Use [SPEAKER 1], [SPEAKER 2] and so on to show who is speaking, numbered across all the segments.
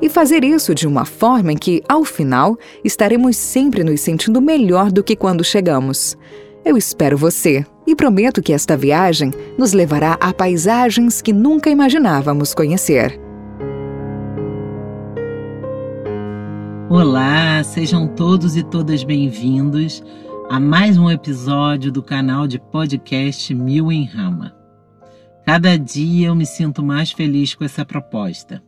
[SPEAKER 1] e fazer isso de uma forma em que, ao final, estaremos sempre nos sentindo melhor do que quando chegamos. Eu espero você e prometo que esta viagem nos levará a paisagens que nunca imaginávamos conhecer.
[SPEAKER 2] Olá, sejam todos e todas bem-vindos a mais um episódio do canal de podcast Mil em Rama. Cada dia eu me sinto mais feliz com essa proposta.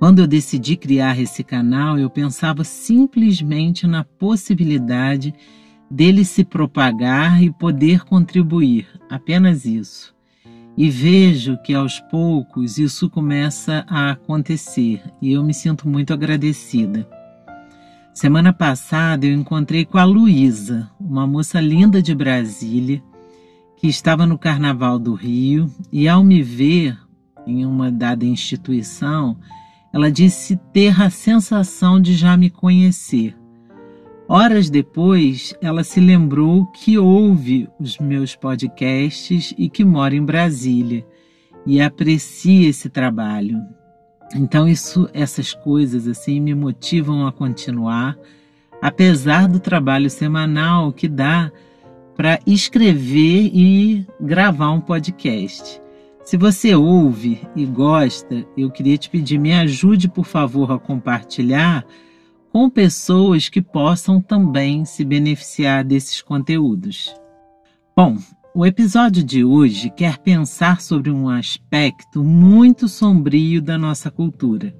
[SPEAKER 2] Quando eu decidi criar esse canal, eu pensava simplesmente na possibilidade dele se propagar e poder contribuir, apenas isso. E vejo que aos poucos isso começa a acontecer e eu me sinto muito agradecida. Semana passada eu encontrei com a Luísa, uma moça linda de Brasília, que estava no Carnaval do Rio e, ao me ver em uma dada instituição, ela disse ter a sensação de já me conhecer. Horas depois, ela se lembrou que ouve os meus podcasts e que mora em Brasília e aprecia esse trabalho. Então isso, essas coisas assim me motivam a continuar, apesar do trabalho semanal que dá para escrever e gravar um podcast. Se você ouve e gosta, eu queria te pedir, me ajude, por favor, a compartilhar com pessoas que possam também se beneficiar desses conteúdos. Bom, o episódio de hoje quer pensar sobre um aspecto muito sombrio da nossa cultura,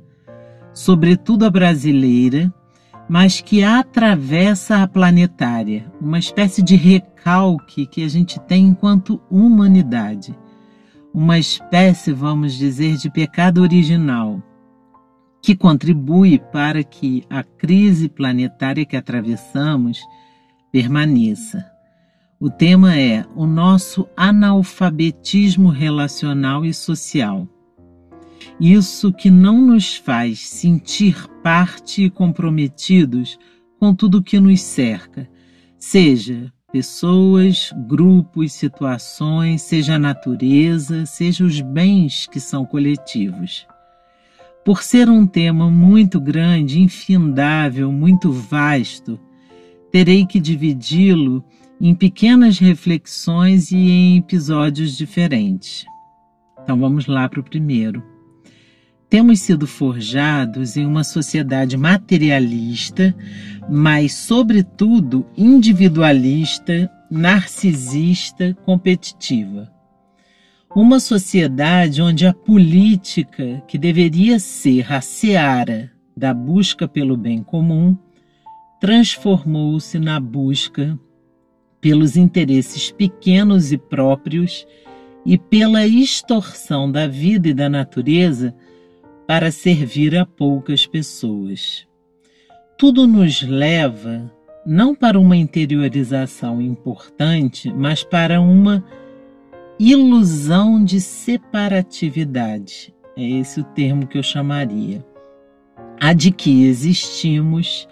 [SPEAKER 2] sobretudo a brasileira, mas que atravessa a planetária, uma espécie de recalque que a gente tem enquanto humanidade uma espécie, vamos dizer, de pecado original, que contribui para que a crise planetária que atravessamos permaneça. O tema é o nosso analfabetismo relacional e social. Isso que não nos faz sentir parte e comprometidos com tudo que nos cerca, seja pessoas, grupos, situações, seja a natureza, seja os bens que são coletivos. Por ser um tema muito grande, infindável, muito vasto, terei que dividi-lo em pequenas reflexões e em episódios diferentes. Então vamos lá para o primeiro. Temos sido forjados em uma sociedade materialista, mas, sobretudo, individualista, narcisista, competitiva. Uma sociedade onde a política, que deveria ser a seara da busca pelo bem comum, transformou-se na busca pelos interesses pequenos e próprios e pela extorsão da vida e da natureza para servir a poucas pessoas. Tudo nos leva não para uma interiorização importante, mas para uma ilusão de separatividade. É esse o termo que eu chamaria. A de que existimos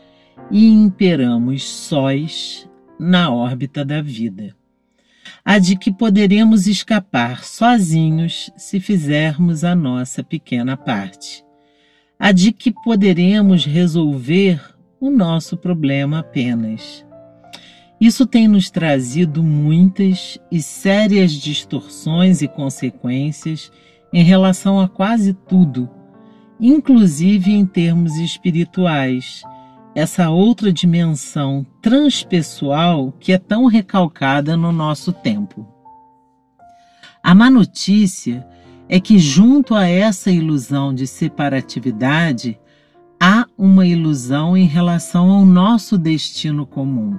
[SPEAKER 2] e imperamos sós na órbita da vida a de que poderemos escapar sozinhos se fizermos a nossa pequena parte, a de que poderemos resolver o nosso problema apenas. Isso tem nos trazido muitas e sérias distorções e consequências em relação a quase tudo, inclusive em termos espirituais essa outra dimensão transpessoal que é tão recalcada no nosso tempo. A má notícia é que, junto a essa ilusão de separatividade, há uma ilusão em relação ao nosso destino comum.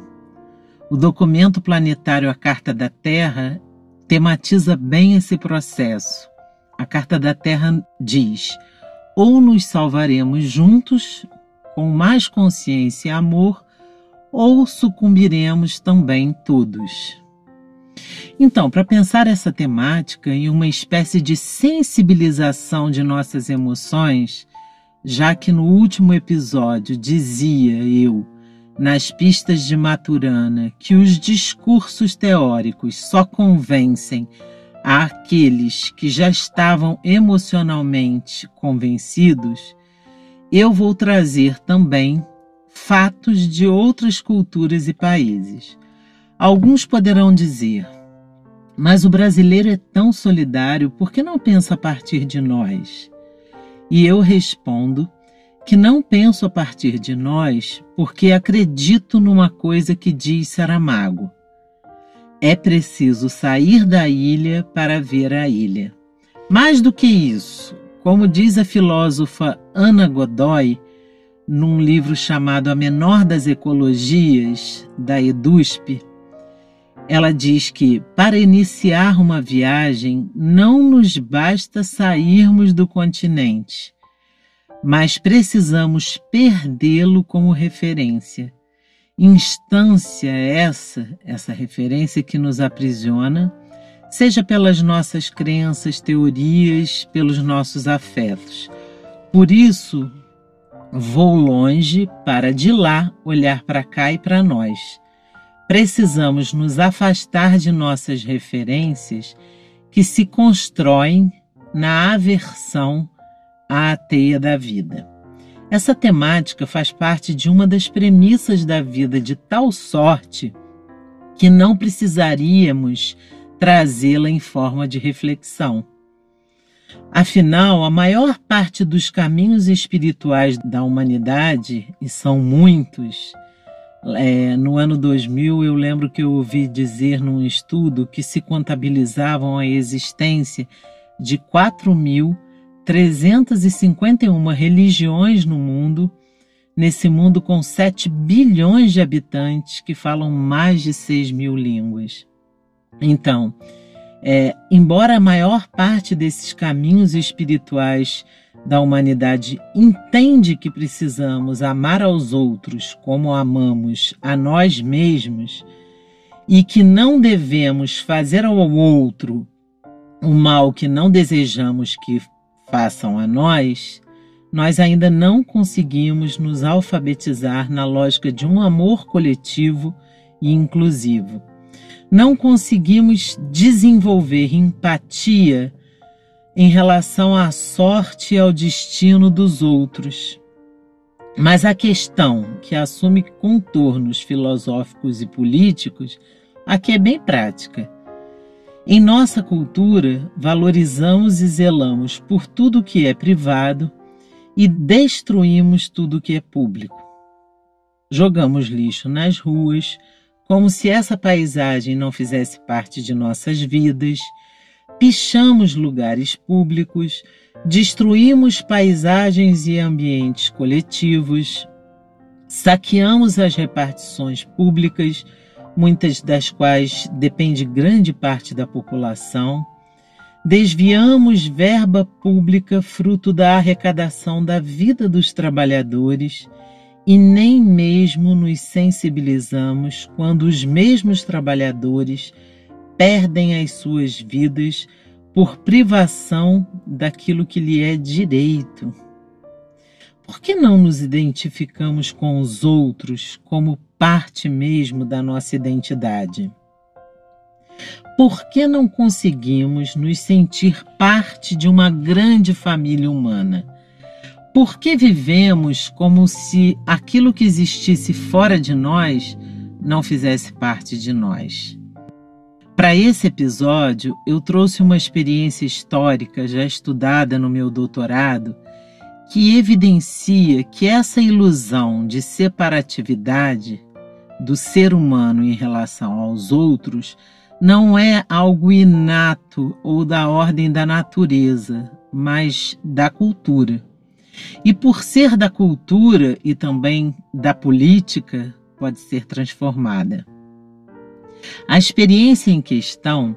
[SPEAKER 2] O documento planetário A Carta da Terra tematiza bem esse processo. A Carta da Terra diz: ou nos salvaremos juntos com mais consciência e amor, ou sucumbiremos também todos. Então, para pensar essa temática em uma espécie de sensibilização de nossas emoções, já que no último episódio dizia eu, nas pistas de Maturana, que os discursos teóricos só convencem àqueles que já estavam emocionalmente convencidos, eu vou trazer também fatos de outras culturas e países. Alguns poderão dizer, mas o brasileiro é tão solidário, por que não pensa a partir de nós? E eu respondo que não penso a partir de nós porque acredito numa coisa que diz Saramago. É preciso sair da ilha para ver a ilha. Mais do que isso, como diz a filósofa Ana Godoy, num livro chamado A Menor das Ecologias, da EDUSP, ela diz que para iniciar uma viagem não nos basta sairmos do continente, mas precisamos perdê-lo como referência. Instância essa, essa referência que nos aprisiona, seja pelas nossas crenças, teorias, pelos nossos afetos. Por isso, vou longe para de lá olhar para cá e para nós precisamos nos afastar de nossas referências que se constroem na aversão à teia da vida. Essa temática faz parte de uma das premissas da vida de tal sorte que não precisaríamos trazê-la em forma de reflexão. Afinal, a maior parte dos caminhos espirituais da humanidade, e são muitos, é, no ano 2000, eu lembro que eu ouvi dizer num estudo que se contabilizavam a existência de 4.351 religiões no mundo, nesse mundo com 7 bilhões de habitantes que falam mais de 6 mil línguas. Então, é, embora a maior parte desses caminhos espirituais da humanidade entende que precisamos amar aos outros como amamos a nós mesmos e que não devemos fazer ao outro o mal que não desejamos que façam a nós, nós ainda não conseguimos nos alfabetizar na lógica de um amor coletivo e inclusivo. Não conseguimos desenvolver empatia em relação à sorte e ao destino dos outros. Mas a questão que assume contornos filosóficos e políticos aqui é bem prática. Em nossa cultura, valorizamos e zelamos por tudo que é privado e destruímos tudo que é público. Jogamos lixo nas ruas, como se essa paisagem não fizesse parte de nossas vidas pichamos lugares públicos, destruímos paisagens e ambientes coletivos, saqueamos as repartições públicas, muitas das quais depende grande parte da população, desviamos verba pública fruto da arrecadação da vida dos trabalhadores e nem mesmo nos sensibilizamos quando os mesmos trabalhadores perdem as suas vidas por privação daquilo que lhe é direito. Por que não nos identificamos com os outros como parte mesmo da nossa identidade? Por que não conseguimos nos sentir parte de uma grande família humana? Por que vivemos como se aquilo que existisse fora de nós não fizesse parte de nós? Para esse episódio, eu trouxe uma experiência histórica já estudada no meu doutorado que evidencia que essa ilusão de separatividade do ser humano em relação aos outros não é algo inato ou da ordem da natureza, mas da cultura. E por ser da cultura e também da política, pode ser transformada. A experiência em questão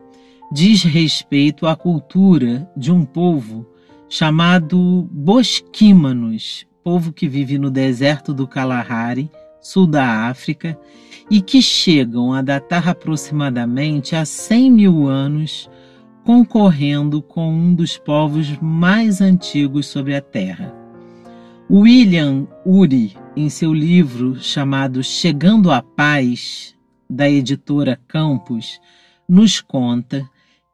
[SPEAKER 2] diz respeito à cultura de um povo chamado Bosquímanos, povo que vive no deserto do Kalahari, sul da África, e que chegam a datar aproximadamente a 100 mil anos, concorrendo com um dos povos mais antigos sobre a Terra. William Uri, em seu livro chamado Chegando à Paz, da editora Campos, nos conta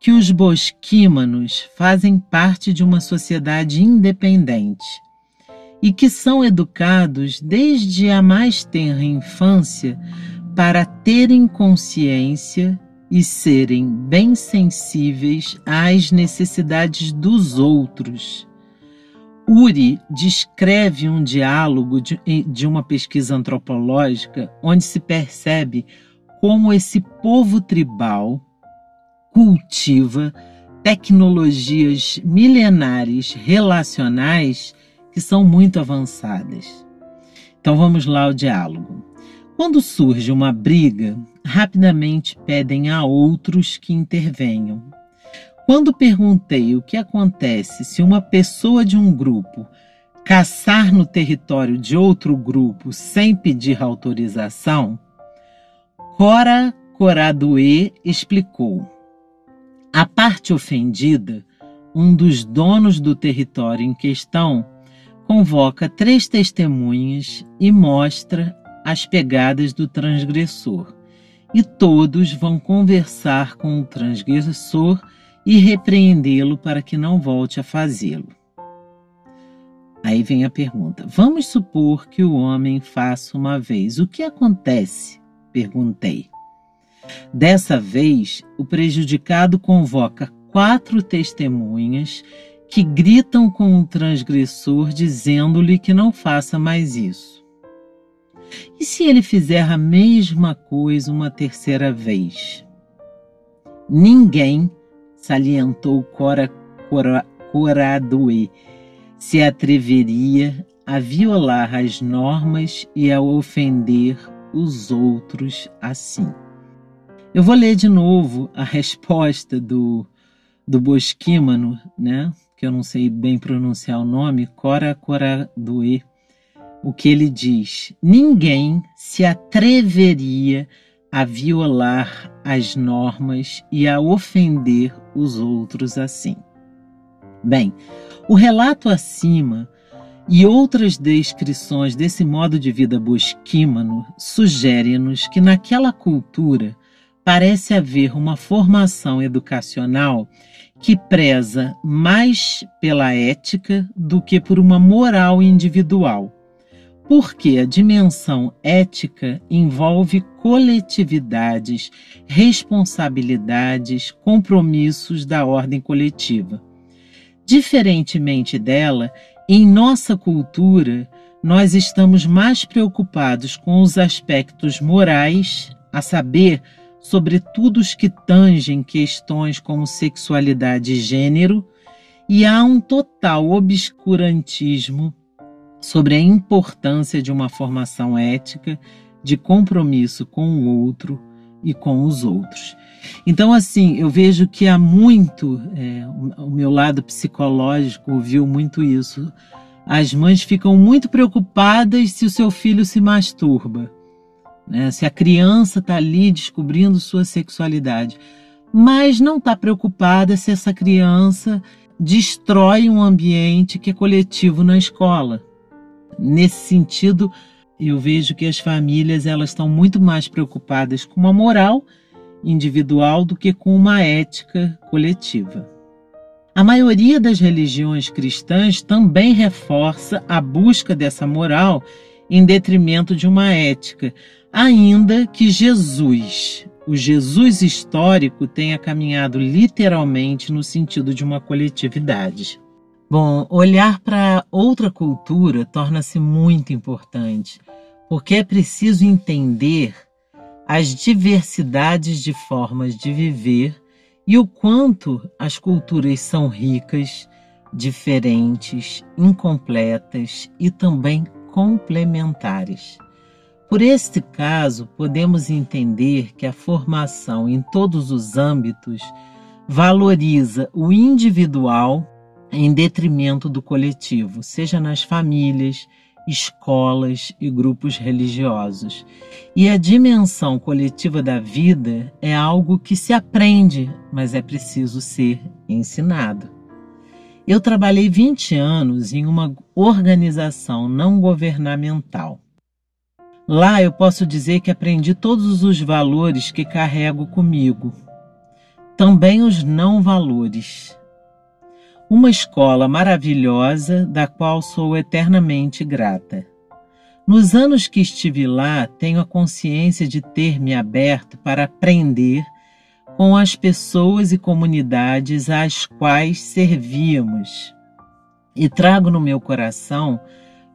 [SPEAKER 2] que os bosquímanos fazem parte de uma sociedade independente e que são educados desde a mais tenra infância para terem consciência e serem bem sensíveis às necessidades dos outros. Uri descreve um diálogo de, de uma pesquisa antropológica onde se percebe como esse povo tribal cultiva tecnologias milenares relacionais que são muito avançadas. Então vamos lá ao diálogo. Quando surge uma briga, rapidamente pedem a outros que intervenham. Quando perguntei o que acontece se uma pessoa de um grupo caçar no território de outro grupo sem pedir autorização, Cora Coradue explicou. A parte ofendida, um dos donos do território em questão, convoca três testemunhas e mostra as pegadas do transgressor. E todos vão conversar com o transgressor e repreendê-lo para que não volte a fazê-lo. Aí vem a pergunta: vamos supor que o homem faça uma vez. O que acontece? Perguntei. Dessa vez, o prejudicado convoca quatro testemunhas que gritam com o transgressor dizendo-lhe que não faça mais isso. E se ele fizer a mesma coisa uma terceira vez? Ninguém, salientou Cora, Cora, Coradue, se atreveria a violar as normas e a ofender os outros assim. Eu vou ler de novo a resposta do, do Bosquímano, né? que eu não sei bem pronunciar o nome, Cora Coradue, o que ele diz: ninguém se atreveria a violar as normas e a ofender os outros assim. Bem, o relato acima e outras descrições desse modo de vida bosquímano sugerem-nos que naquela cultura parece haver uma formação educacional que preza mais pela ética do que por uma moral individual, porque a dimensão ética envolve coletividades, responsabilidades, compromissos da ordem coletiva. Diferentemente dela, em nossa cultura, nós estamos mais preocupados com os aspectos morais, a saber, sobretudo os que tangem questões como sexualidade e gênero, e há um total obscurantismo sobre a importância de uma formação ética, de compromisso com o outro e com os outros. Então, assim, eu vejo que há muito, é, o meu lado psicológico viu muito isso. As mães ficam muito preocupadas se o seu filho se masturba, né? se a criança está ali descobrindo sua sexualidade, mas não está preocupada se essa criança destrói um ambiente que é coletivo na escola. Nesse sentido, eu vejo que as famílias elas estão muito mais preocupadas com uma moral individual do que com uma ética coletiva. A maioria das religiões cristãs também reforça a busca dessa moral em detrimento de uma ética, ainda que Jesus, o Jesus histórico, tenha caminhado literalmente no sentido de uma coletividade. Bom, olhar para outra cultura torna-se muito importante, porque é preciso entender as diversidades de formas de viver e o quanto as culturas são ricas, diferentes, incompletas e também complementares. Por este caso, podemos entender que a formação em todos os âmbitos valoriza o individual em detrimento do coletivo, seja nas famílias, escolas e grupos religiosos. E a dimensão coletiva da vida é algo que se aprende, mas é preciso ser ensinado. Eu trabalhei 20 anos em uma organização não governamental. Lá eu posso dizer que aprendi todos os valores que carrego comigo, também os não valores uma escola maravilhosa da qual sou eternamente grata. Nos anos que estive lá, tenho a consciência de ter me aberto para aprender com as pessoas e comunidades às quais servíamos. E trago no meu coração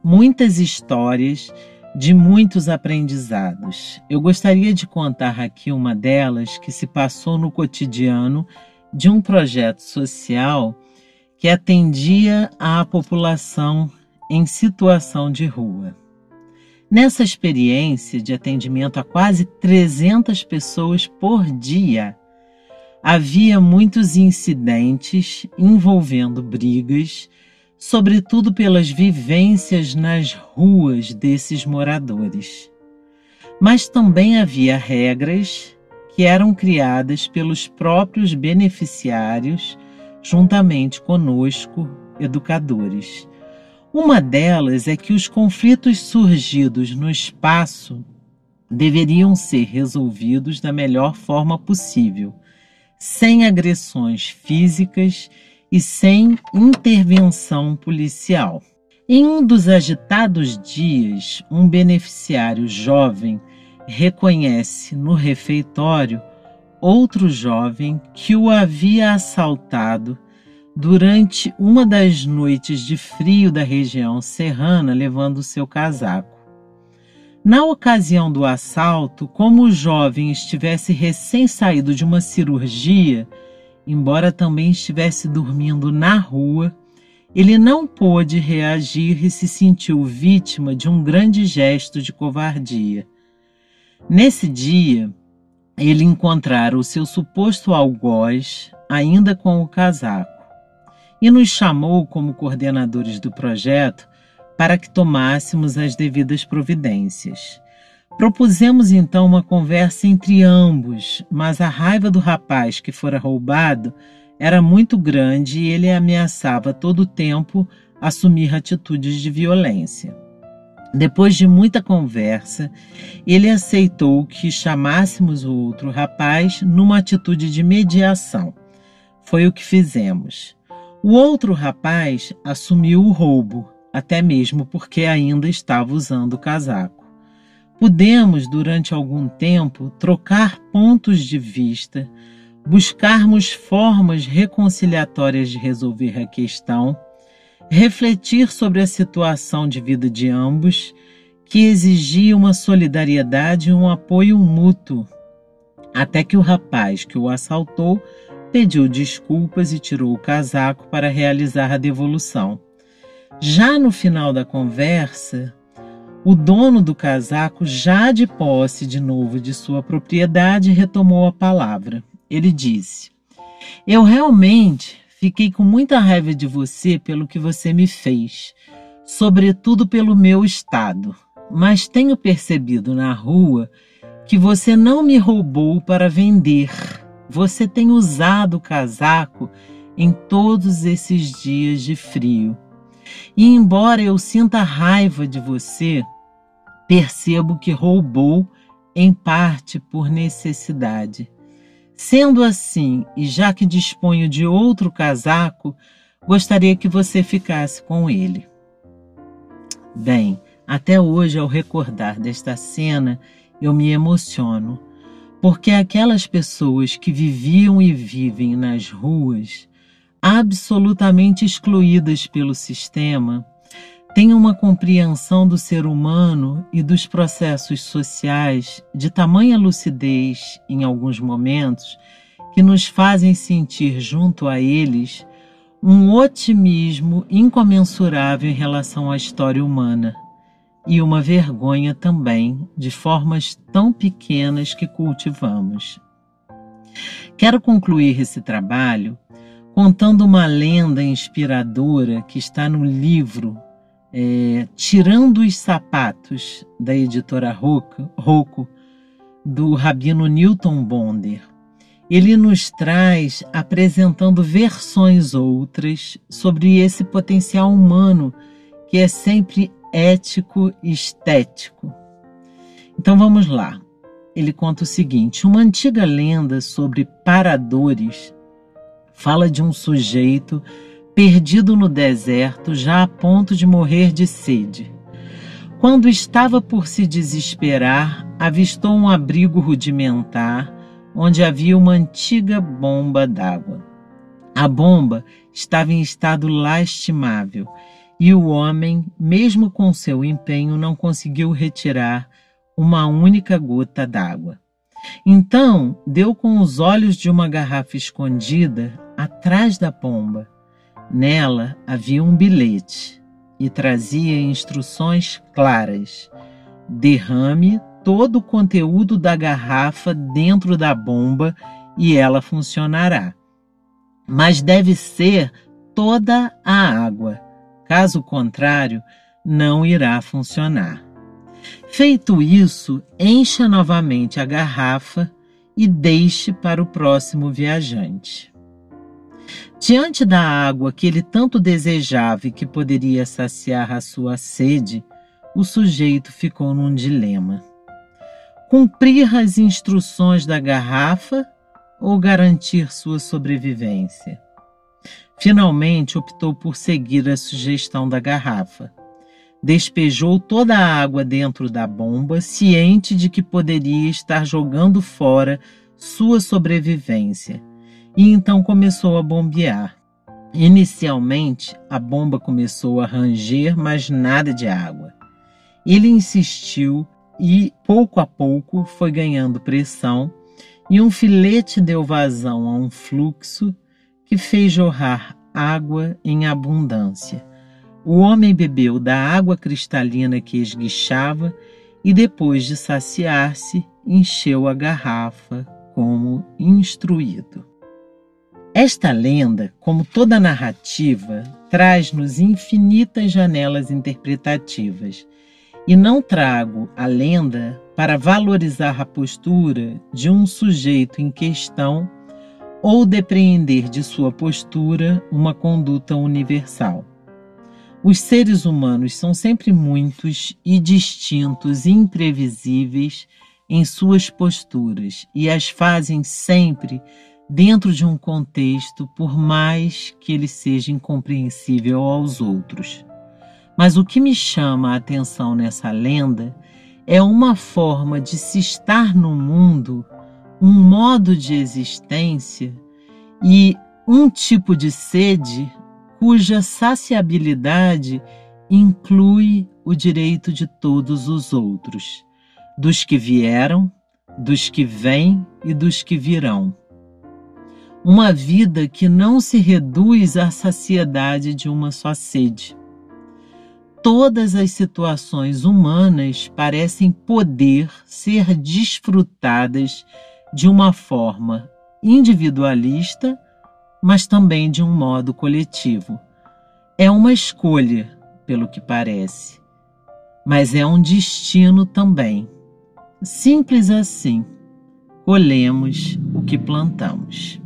[SPEAKER 2] muitas histórias de muitos aprendizados. Eu gostaria de contar aqui uma delas que se passou no cotidiano de um projeto social que atendia à população em situação de rua. Nessa experiência de atendimento a quase 300 pessoas por dia, havia muitos incidentes envolvendo brigas, sobretudo pelas vivências nas ruas desses moradores. Mas também havia regras que eram criadas pelos próprios beneficiários juntamente conosco, educadores. Uma delas é que os conflitos surgidos no espaço deveriam ser resolvidos da melhor forma possível, sem agressões físicas e sem intervenção policial. Em um dos agitados dias, um beneficiário jovem reconhece no refeitório outro jovem que o havia assaltado durante uma das noites de frio da região serrana, levando seu casaco. Na ocasião do assalto, como o jovem estivesse recém-saído de uma cirurgia, embora também estivesse dormindo na rua, ele não pôde reagir e se sentiu vítima de um grande gesto de covardia. Nesse dia, ele encontrara o seu suposto algoz ainda com o casaco e nos chamou como coordenadores do projeto para que tomássemos as devidas providências. Propusemos então uma conversa entre ambos, mas a raiva do rapaz que fora roubado era muito grande e ele ameaçava todo o tempo assumir atitudes de violência. Depois de muita conversa, ele aceitou que chamássemos o outro rapaz numa atitude de mediação. Foi o que fizemos. O outro rapaz assumiu o roubo, até mesmo porque ainda estava usando o casaco. Pudemos, durante algum tempo, trocar pontos de vista, buscarmos formas reconciliatórias de resolver a questão refletir sobre a situação de vida de ambos, que exigia uma solidariedade e um apoio mútuo, até que o rapaz que o assaltou pediu desculpas e tirou o casaco para realizar a devolução. Já no final da conversa, o dono do casaco, já de posse de novo de sua propriedade, retomou a palavra. Ele disse: Eu realmente Fiquei com muita raiva de você pelo que você me fez, sobretudo pelo meu estado. Mas tenho percebido na rua que você não me roubou para vender. Você tem usado o casaco em todos esses dias de frio. E embora eu sinta raiva de você, percebo que roubou em parte por necessidade. Sendo assim, e já que disponho de outro casaco, gostaria que você ficasse com ele. Bem, até hoje, ao recordar desta cena, eu me emociono, porque aquelas pessoas que viviam e vivem nas ruas, absolutamente excluídas pelo sistema, tenha uma compreensão do ser humano e dos processos sociais de tamanha lucidez, em alguns momentos, que nos fazem sentir junto a eles um otimismo incomensurável em relação à história humana e uma vergonha também de formas tão pequenas que cultivamos. Quero concluir esse trabalho contando uma lenda inspiradora que está no livro é, Tirando os Sapatos, da editora Rocco, do rabino Newton Bonder. Ele nos traz apresentando versões outras sobre esse potencial humano que é sempre ético estético. Então vamos lá. Ele conta o seguinte: uma antiga lenda sobre paradores fala de um sujeito perdido no deserto, já a ponto de morrer de sede. Quando estava por se desesperar, avistou um abrigo rudimentar onde havia uma antiga bomba d'água. A bomba estava em estado lastimável e o homem, mesmo com seu empenho, não conseguiu retirar uma única gota d'água. Então deu com os olhos de uma garrafa escondida atrás da pomba. Nela havia um bilhete e trazia instruções claras. Derrame todo o conteúdo da garrafa dentro da bomba e ela funcionará. Mas deve ser toda a água. Caso contrário, não irá funcionar. Feito isso, encha novamente a garrafa e deixe para o próximo viajante. Diante da água que ele tanto desejava e que poderia saciar a sua sede, o sujeito ficou num dilema. Cumprir as instruções da garrafa ou garantir sua sobrevivência? Finalmente optou por seguir a sugestão da garrafa. Despejou toda a água dentro da bomba, ciente de que poderia estar jogando fora sua sobrevivência e então começou a bombear. Inicialmente, a bomba começou a ranger, mas nada de água. Ele insistiu e, pouco a pouco, foi ganhando pressão e um filete deu vazão a um fluxo que fez jorrar água em abundância. O homem bebeu da água cristalina que esguichava e, depois de saciar-se, encheu a garrafa como instruído. Esta lenda, como toda narrativa, traz-nos infinitas janelas interpretativas. E não trago a lenda para valorizar a postura de um sujeito em questão ou depreender de sua postura uma conduta universal. Os seres humanos são sempre muitos e distintos imprevisíveis em suas posturas e as fazem sempre dentro de um contexto, por mais que ele seja incompreensível aos outros. Mas o que me chama a atenção nessa lenda é uma forma de se estar no mundo, um modo de existência e um tipo de sede cuja saciabilidade inclui o direito de todos os outros, dos que vieram, dos que vêm e dos que virão uma vida que não se reduz à saciedade de uma só sede. Todas as situações humanas parecem poder ser desfrutadas de uma forma individualista, mas também de um modo coletivo. É uma escolha, pelo que parece, mas é um destino também. Simples assim, colhemos o que plantamos.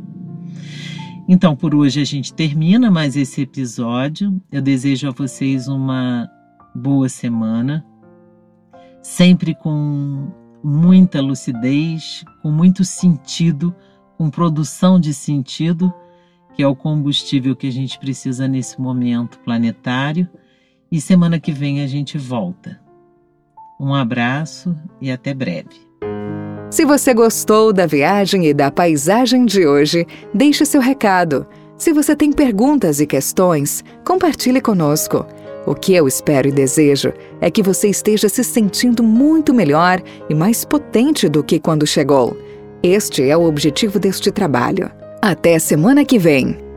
[SPEAKER 2] Então, por hoje a gente termina mais esse episódio. Eu desejo a vocês uma boa semana, sempre com muita lucidez, com muito sentido, com produção de sentido, que é o combustível que a gente precisa nesse momento planetário. E semana que vem a gente volta. Um abraço e até breve.
[SPEAKER 1] Se você gostou da viagem e da paisagem de hoje, deixe seu recado. Se você tem perguntas e questões, compartilhe conosco. O que eu espero e desejo é que você esteja se sentindo muito melhor e mais potente do que quando chegou. Este é o objetivo deste trabalho. Até semana que vem!